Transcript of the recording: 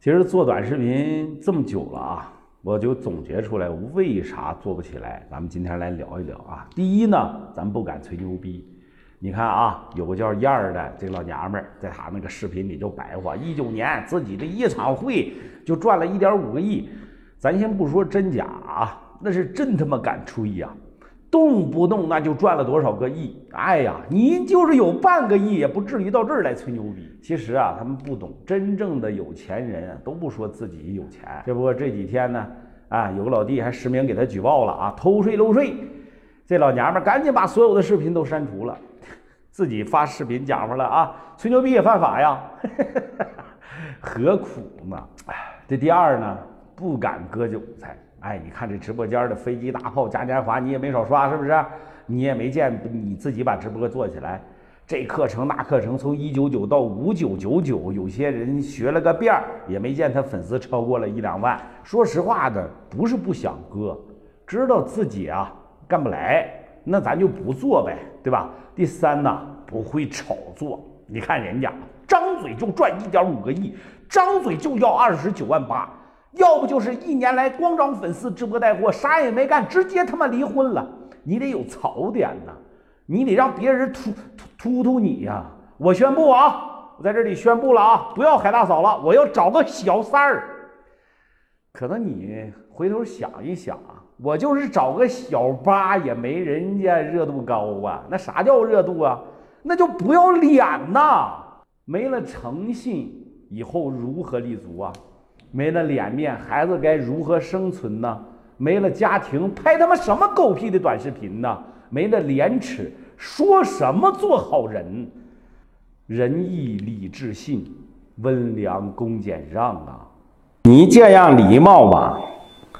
其实做短视频这么久了啊，我就总结出来为啥做不起来。咱们今天来聊一聊啊。第一呢，咱不敢吹牛逼。你看啊，有个叫燕儿的这老娘们儿，在她那个视频里就白话，一九年自己的一场会就赚了一点五个亿。咱先不说真假啊，那是真他妈敢吹呀！动不动那就赚了多少个亿？哎呀，你就是有半个亿，也不至于到这儿来吹牛逼。其实啊，他们不懂，真正的有钱人，都不说自己有钱。这不过这几天呢，啊，有个老弟还实名给他举报了啊，偷税漏税。这老娘们赶紧把所有的视频都删除了，自己发视频讲话了啊，吹牛逼也犯法呀，何苦呢？哎，这第二呢，不敢割韭菜。哎，你看这直播间的飞机大炮嘉年华，你也没少刷，是不是？你也没见你自己把直播做起来，这课程那课程从一九九到五九九九，有些人学了个遍儿，也没见他粉丝超过了一两万。说实话的，不是不想割，知道自己啊干不来，那咱就不做呗，对吧？第三呢，不会炒作。你看人家张嘴就赚一点五个亿，张嘴就要二十九万八。要不就是一年来光涨粉丝直播带货，啥也没干，直接他妈离婚了。你得有槽点呐，你得让别人突突突你呀！我宣布啊，我在这里宣布了啊，不要海大嫂了，我要找个小三儿。可能你回头想一想啊，我就是找个小八也没人家热度高啊。那啥叫热度啊？那就不要脸呐！没了诚信，以后如何立足啊？没了脸面，孩子该如何生存呢？没了家庭，拍他妈什么狗屁的短视频呢？没了廉耻，说什么做好人？仁义礼智信，温良恭俭让啊！你这样礼貌吗，